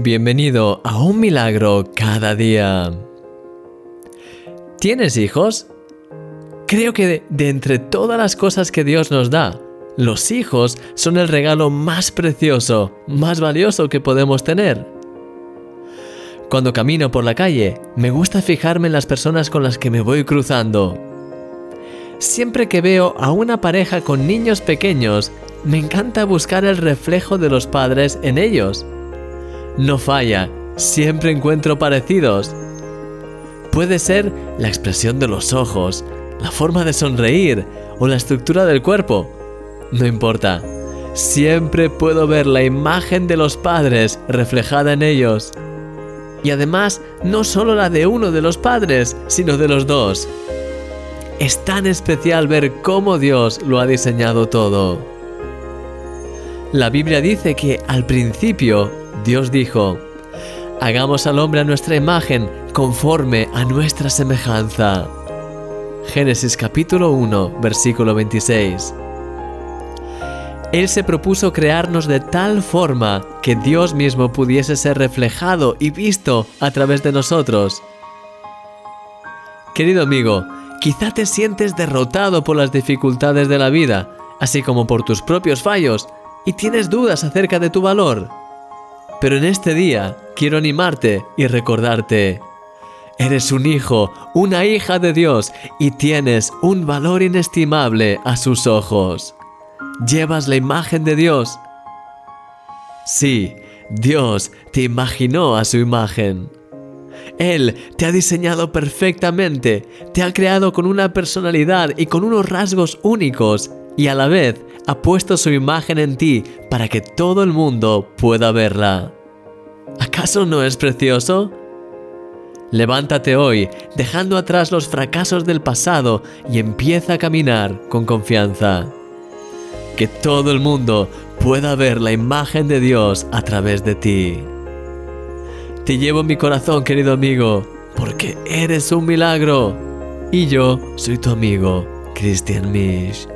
Bienvenido a un milagro cada día. ¿Tienes hijos? Creo que de, entre todas las cosas que Dios nos da, los hijos son el regalo más precioso, más valioso que podemos tener. Cuando camino por la calle, me gusta fijarme en las personas con las que me voy cruzando. Siempre que veo a una pareja con niños pequeños, me encanta buscar el reflejo de los padres en ellos no falla, siempre encuentro parecidos. Puede ser la expresión de los ojos, la forma de sonreír o la estructura del cuerpo. No importa, siempre puedo ver la imagen de los padres reflejada en ellos. Y además, no solo la de uno de los padres, sino de los dos. Es tan especial ver cómo Dios lo ha diseñado todo. La Biblia dice que al principio Dios dijo, hagamos al hombre a nuestra imagen, conforme a nuestra semejanza. Génesis capítulo 1, versículo 26. Él se propuso crearnos de tal forma que Dios mismo pudiese ser reflejado y visto a través de nosotros. Querido amigo, quizá te sientes derrotado por las dificultades de la vida, así como por tus propios fallos, y tienes dudas acerca de tu valor. Pero en este día quiero animarte y recordarte, eres un hijo, una hija de Dios y tienes un valor inestimable a sus ojos. Llevas la imagen de Dios. Sí, Dios te imaginó a su imagen. Él te ha diseñado perfectamente, te ha creado con una personalidad y con unos rasgos únicos y a la vez ha puesto su imagen en ti para que todo el mundo pueda verla. ¿Acaso no es precioso? Levántate hoy, dejando atrás los fracasos del pasado y empieza a caminar con confianza. Que todo el mundo pueda ver la imagen de Dios a través de ti. Te llevo en mi corazón, querido amigo, porque eres un milagro. Y yo soy tu amigo, Christian Misch.